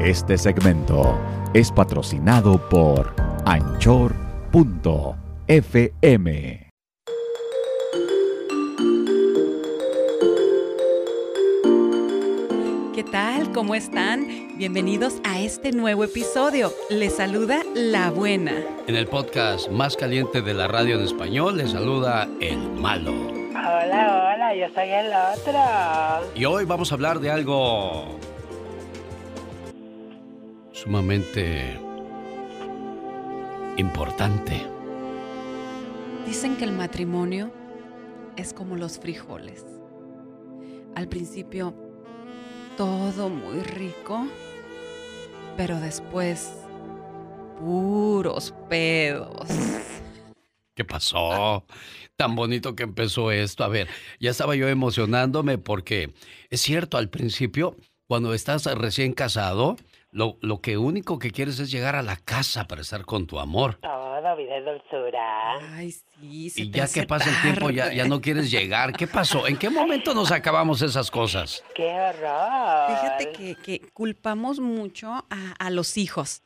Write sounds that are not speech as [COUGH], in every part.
Este segmento es patrocinado por anchor.fm. ¿Qué tal? ¿Cómo están? Bienvenidos a este nuevo episodio. Les saluda La Buena. En el podcast más caliente de la radio en español, les saluda El Malo. Hola, hola, yo soy el otro. Y hoy vamos a hablar de algo sumamente importante. Dicen que el matrimonio es como los frijoles. Al principio todo muy rico, pero después puros pedos. ¿Qué pasó? Tan bonito que empezó esto. A ver, ya estaba yo emocionándome porque es cierto, al principio, cuando estás recién casado, lo, lo que único que quieres es llegar a la casa para estar con tu amor. Todo vida dulzura. Ay, sí, se Y te ya hace que pasa el tiempo ya, ya no quieres llegar. ¿Qué pasó? ¿En qué momento nos acabamos esas cosas? ¡Qué horror! Fíjate que, que culpamos mucho a, a los hijos.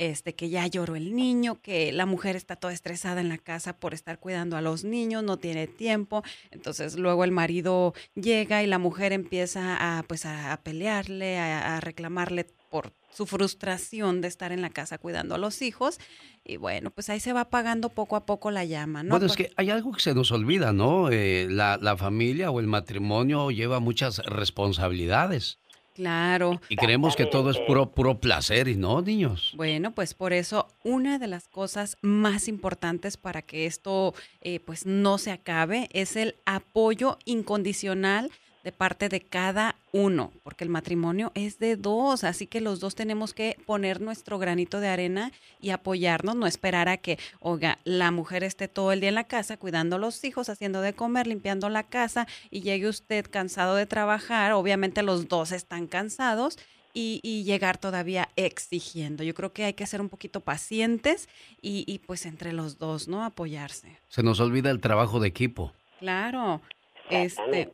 Este, que ya lloró el niño, que la mujer está toda estresada en la casa por estar cuidando a los niños, no tiene tiempo. Entonces luego el marido llega y la mujer empieza a, pues, a, a pelearle, a, a reclamarle por su frustración de estar en la casa cuidando a los hijos. Y bueno, pues ahí se va apagando poco a poco la llama, ¿no? bueno, es que hay algo que se nos olvida, ¿no? Eh, la, la familia o el matrimonio lleva muchas responsabilidades. Claro. Y creemos que todo es puro, puro placer y no, niños. Bueno, pues por eso una de las cosas más importantes para que esto eh, pues no se acabe es el apoyo incondicional de parte de cada uno, porque el matrimonio es de dos, así que los dos tenemos que poner nuestro granito de arena y apoyarnos, no esperar a que, oiga, la mujer esté todo el día en la casa cuidando a los hijos, haciendo de comer, limpiando la casa y llegue usted cansado de trabajar, obviamente los dos están cansados y, y llegar todavía exigiendo. Yo creo que hay que ser un poquito pacientes y, y, pues entre los dos, ¿no? Apoyarse. Se nos olvida el trabajo de equipo. Claro. Este.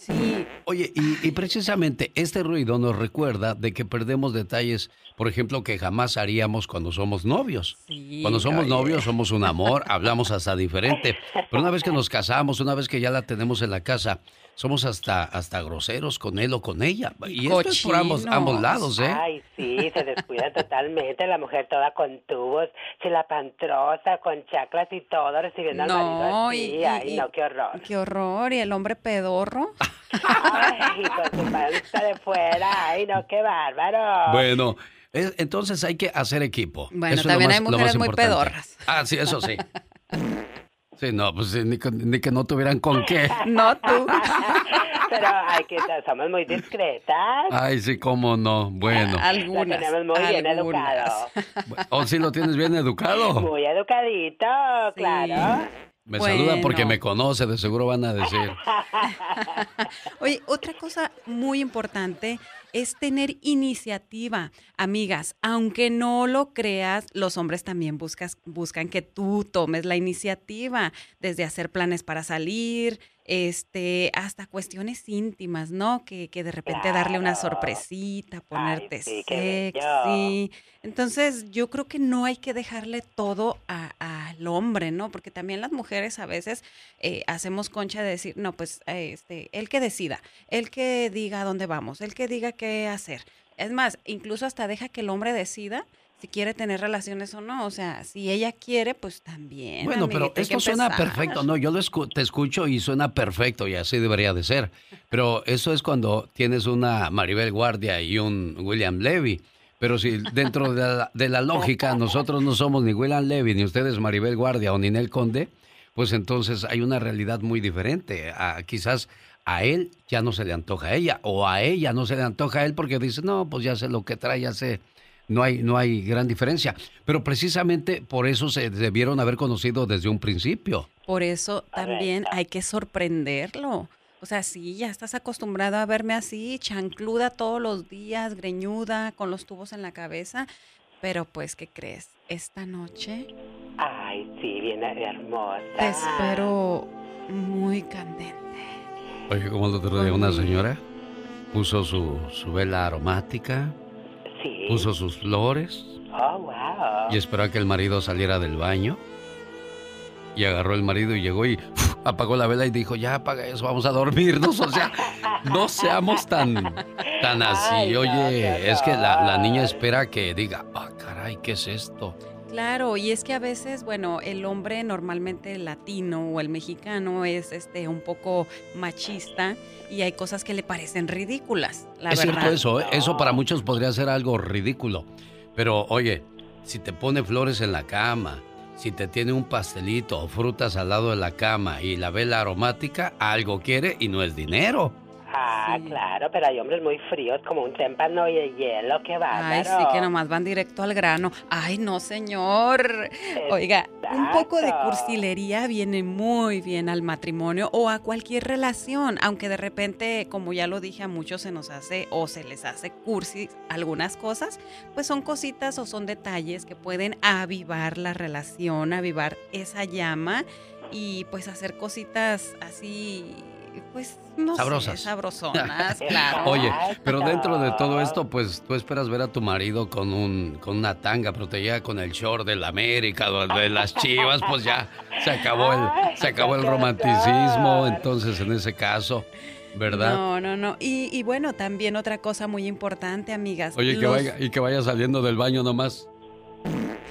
Sí, Oye, y, y precisamente este ruido nos recuerda de que perdemos detalles, por ejemplo, que jamás haríamos cuando somos novios. sí. Cuando somos oye. novios somos un amor, hablamos hasta diferente. Pero una vez que [LAUGHS] nos casamos, una vez que ya la tenemos en la casa, somos hasta, hasta groseros con él o con ella. Y esto es por ambos, ambos lados, ¿eh? Ay, sí, se descuida [LAUGHS] totalmente. La mujer toda con tubos, chilapantrosa, con chaclas y todo, recibiendo al marido así. y- y- Ay, y- no, qué horror. Qué horror. Y el hombre pedorro. [LAUGHS] Ay, con su panza de fuera. Ay, no, qué bárbaro. Bueno, es- entonces hay que hacer equipo. Bueno, Eso es lo también más- hay mujeres muy importante. pedorras. Ah, sí, eso sí. [LAUGHS] Sí, no, pues sí, ni, con- ni que no tuvieran con qué. [LAUGHS] No tú. Pero hay que somos muy discretas. Ay, sí, cómo no. Bueno. Lo [LAUGHS] Algunas. tenemos muy bien algunas. educado. ¿O sí lo tienes bien educado? Muy educadito, claro. Me Bueno. saludan porque me conoce, de seguro van a decir. [LAUGHS] Oye, otra cosa muy importante es tener iniciativa. Amigas, aunque no lo creas, los hombres también buscas, buscan que tú tomes la iniciativa, desde hacer planes para salir, este, hasta cuestiones íntimas, ¿no? Que, que de repente darle una sorpresita, ponerte sí, sexy. Entonces, yo creo que no hay que dejarle todo a- al hombre, ¿no? Porque también las mujeres a veces eh, hacemos concha de decir, no, pues este, él que decida, él que diga dónde vamos, él que diga qué hacer. Es más, incluso hasta deja que el hombre decida si quiere tener relaciones o no. O sea, si ella quiere, pues también. Bueno, pero amiguita, esto suena empezar. perfecto, ¿no? Yo lo escu- te escucho y suena perfecto y así debería de ser. Pero eso es cuando tienes una Maribel Guardia y un William Levy. Pero si dentro de la, de la lógica nosotros no somos ni William Levy, ni ustedes Maribel Guardia o Ninel Conde, pues entonces hay una realidad muy diferente. Quizás a él ya no se le antoja a ella o a ella no se le antoja a él porque dice, no, pues ya sé lo que trae, ya sé. No hay, no hay gran diferencia. Pero precisamente por eso se debieron haber conocido desde un principio. Por eso también hay que sorprenderlo. O sea, sí, ya estás acostumbrado a verme así, chancluda todos los días, greñuda, con los tubos en la cabeza. Pero pues, ¿qué crees? Esta noche Ay, sí, bien hermosa. te espero muy candente. Oye, como el otro día una señora puso su, su vela aromática, Sí. puso sus flores Oh, wow. y esperó a que el marido saliera del baño. Y agarró el marido y llegó y ¡uf! apagó la vela y dijo, ya apaga eso, vamos a dormirnos. O sea, no seamos tan, tan así. Ay, no, Oye, es que la, la niña espera que diga, ah, caray, ¿qué es esto? Claro, y es que a veces, bueno, el hombre normalmente el latino o el mexicano es este un poco machista y hay cosas que le parecen ridículas, la es verdad. cierto eso, ¿eh? eso para muchos podría ser algo ridículo. Pero oye, si te pone flores en la cama, si te tiene un pastelito o frutas al lado de la cama y la vela aromática, algo quiere y no es dinero. Ah, Sí. claro, pero hay hombres muy fríos como un témpano y de hielo, qué Ay, bárbaro. sí, que nomás van directo al grano. Ay, no, señor. Oiga, un poco de cursilería viene muy bien al matrimonio o a cualquier relación, aunque de repente, como ya lo dije, a muchos se nos hace o se les hace cursi algunas cosas, pues son cositas o son detalles que pueden avivar la relación, avivar esa llama y pues hacer cositas así, pues no Sabrosas. sé, sabrosonas, [LAUGHS] claro. Oye, pero dentro de todo esto, pues tú esperas ver a tu marido con un con una tanga, pero te llega con el short del América de las Chivas, pues ya se acabó el se acabó el romanticismo, entonces en ese caso, ¿verdad? No, no, no. Y, y bueno, también otra cosa muy importante, amigas. Oye, que vaya, y que vaya saliendo del baño nomás.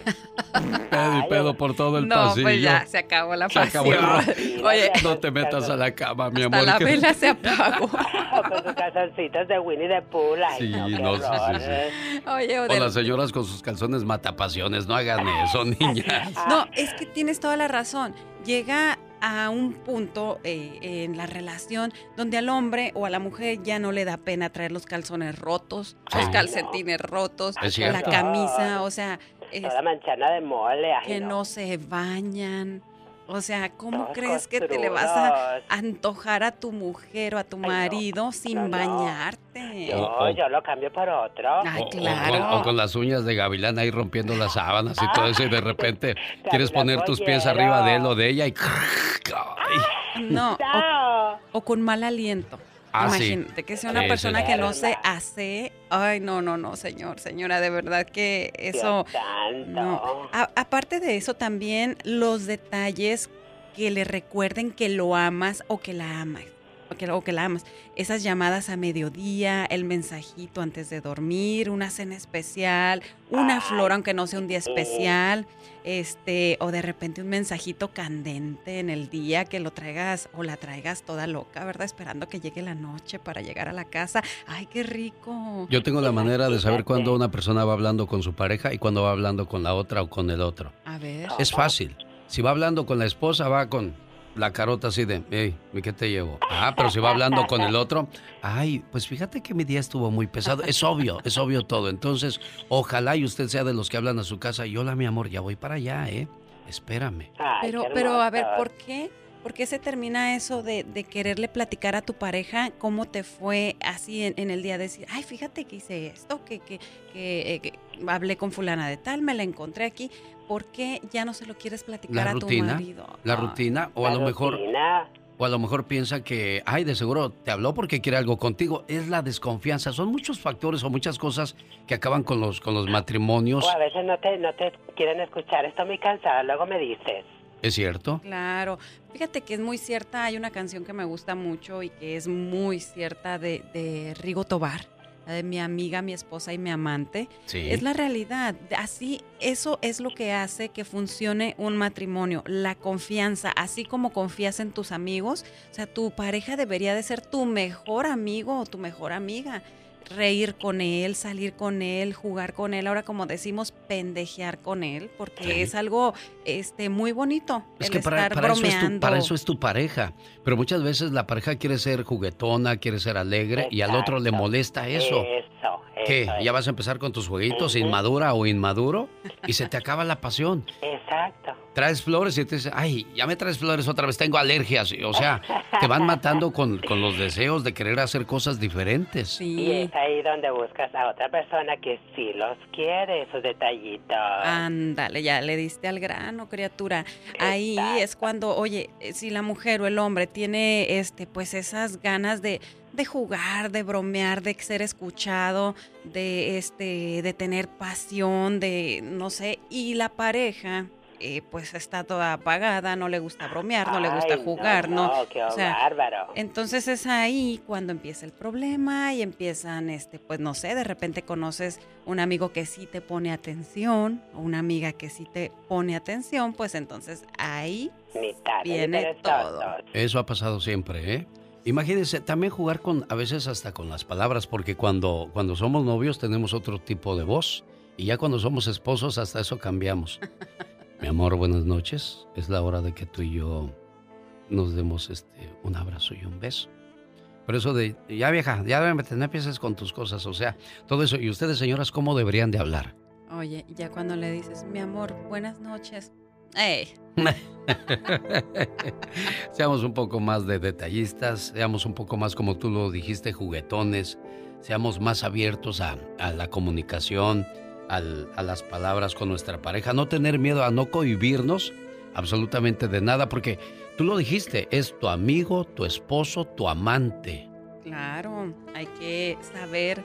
[LAUGHS] Pedo y pedo por todo el no, pasillo. pues ya se acabó la Se acabó el pasión. [LAUGHS] Oye, No te metas a la cama, mi hasta amor. la que- vela [LAUGHS] se apagó. con sus calzoncitos de Winnie the Pooh. Ay, Sí, no, no, sí, sí. Oye, O las señoras con sus calzones matapasiones, no hagan eso, niñas. No, es que tienes toda la razón. Llega a un punto eh, en la relación donde al hombre o a la mujer ya no le da pena traer los calzones rotos, los calcetines rotos, la camisa, o sea, es- Toda manchana de mole. Ay, que no. no se bañan. O sea, ¿cómo Todos crees que te le vas a antojar a tu mujer o a tu marido sin No, no. bañarte? Yo, yo lo cambio por otro. Ay, O- o claro. con- O, con las uñas de gavilán ahí rompiendo las sábanas y todo eso y de repente [LAUGHS] quieres poner tus pies arriba de él o de ella y... [LAUGHS] Ay. No, o, No. o con mal aliento. Ah, sí. Imagínate que sea una Sí, persona sí. que no se hace. Ay, no, no, no, señor, señora, de verdad que eso. No. A- aparte de eso, también los detalles que le recuerden que lo amas o que la amas. O que, o que la amas. Esas llamadas a mediodía, el mensajito antes de dormir, una cena especial, una flor aunque no sea un día especial, este, o de repente un mensajito candente en el día que lo traigas o la traigas toda loca, ¿verdad? Esperando que llegue la noche para llegar a la casa. Ay, qué rico. Yo tengo la manera de saber cuándo una persona va hablando con su pareja y cuándo va hablando con la otra o con el otro. A ver. Es fácil. Si va hablando con la esposa, va con la carota así de, hey, ¿qué te llevo? Ah, pero si va hablando con el otro, ay, pues fíjate que mi día estuvo muy pesado. Es obvio, es obvio todo. Entonces, ojalá y usted sea de los que hablan a su casa y hola, mi amor, ya voy para allá, ¿eh? Espérame. Ay, Pero, pero a ver. ¿por qué? ¿Por qué se termina eso de, de quererle platicar a tu pareja cómo te fue así en, en el día? Decir, ay, fíjate que hice esto, que, que, que, eh, que hablé con fulana de tal, me la encontré aquí. ¿Por qué ya no se lo quieres platicar La a rutina, tu marido? la rutina, o a La lo mejor, rutina. o a lo mejor piensa que, ay, de seguro te habló porque quiere algo contigo. Es la desconfianza. Son muchos factores o muchas cosas que acaban con los, con los matrimonios. O a veces no te, no te quieren escuchar. Estoy muy cansada. Luego me dices. ¿Es cierto? Claro, fíjate que es muy cierta, hay una canción que me gusta mucho y que es muy cierta de, de Rigo Tobar, la de mi amiga, mi esposa y mi amante. Sí. Es la realidad. Así, eso es lo que hace que funcione un matrimonio. La confianza, así como confías en tus amigos. O sea, tu pareja debería de ser tu mejor amigo o tu mejor amiga. Reír con él, salir con él, jugar con él. Ahora, como decimos, pendejear con él, porque Sí. es algo este, muy bonito. Es el que para, estar para eso es tu, bromeando. para eso es tu pareja. Pero muchas veces la pareja quiere ser juguetona, quiere ser alegre y al otro le molesta eso. Eso, ¿Qué? ¿Ya vas a empezar con tus jueguitos, inmadura o inmaduro? Y se te [LAUGHS] acaba la pasión. Exacto. Traes flores y te dices, ay, ya me traes flores otra vez, tengo alergias. O sea, te van matando con, [LAUGHS] con los deseos de querer hacer cosas diferentes. Y Sí. es ahí donde buscas a otra persona que sí los quiere, esos detallitos. Ándale, ya le diste al grano, criatura. Ahí Exacto. es cuando, oye, eh, si la mujer o el hombre tiene este, pues esas ganas de, de jugar, de bromear, de ser escuchado, de este, de tener pasión, de no sé, y la pareja eh, pues está toda apagada, no le gusta bromear, no le gusta jugar, ¿no? qué bárbaro. Entonces es ahí cuando empieza el problema y empiezan, este, pues no sé, de repente conoces un amigo que sí te pone atención, o una amiga que sí te pone atención, pues entonces ahí viene todo. Eso ha pasado siempre, ¿eh? Imagínense, también jugar con, a veces hasta con las palabras, porque cuando, cuando somos novios tenemos otro tipo de voz. Y ya cuando somos esposos, hasta eso cambiamos. Mi amor, buenas noches. Es la hora de que tú y yo nos demos este un abrazo y un beso. Por eso de, ya vieja, ya no empieces con tus cosas, o sea, todo eso. ¿Y ustedes, señoras, cómo deberían de hablar? Oye, ya cuando le dices, mi amor, buenas noches. ¡Ey! [LAUGHS] seamos un poco más de detallistas, seamos un poco más, como tú lo dijiste, juguetones, seamos más abiertos a, a la comunicación, a las palabras con nuestra pareja, no tener miedo a no cohibirnos absolutamente de nada, porque tú lo dijiste, es tu amigo, tu esposo, tu amante. Claro, hay que saber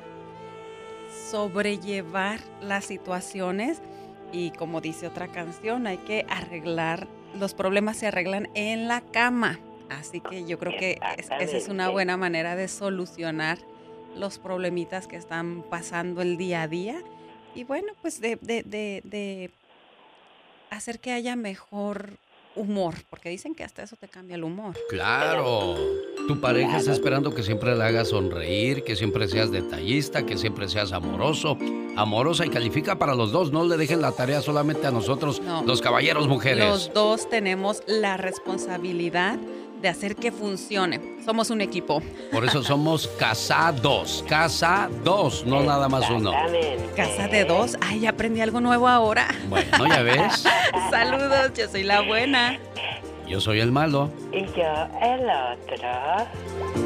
sobrellevar las situaciones y como dice otra canción, hay que arreglar, los problemas se arreglan en la cama. Así que yo creo que esa es una buena manera de solucionar los problemitas que están pasando el día a día y bueno, pues de, de, de, hacer que haya mejor humor, porque dicen que hasta eso te cambia el humor. Claro. Tu pareja está esperando que siempre le hagas sonreír, que siempre seas detallista, que siempre seas amoroso, amorosa y califica para los dos. No le dejen la tarea solamente a nosotros, los caballeros mujeres. Los dos tenemos la responsabilidad de hacer que funcione. Somos un equipo. Por eso somos casados. Casa dos, no nada más uno. Casa de dos. Ay, aprendí algo nuevo ahora. Bueno, ya ves. [LAUGHS] Saludos, yo soy la buena. Yo soy el malo. Y yo el otro.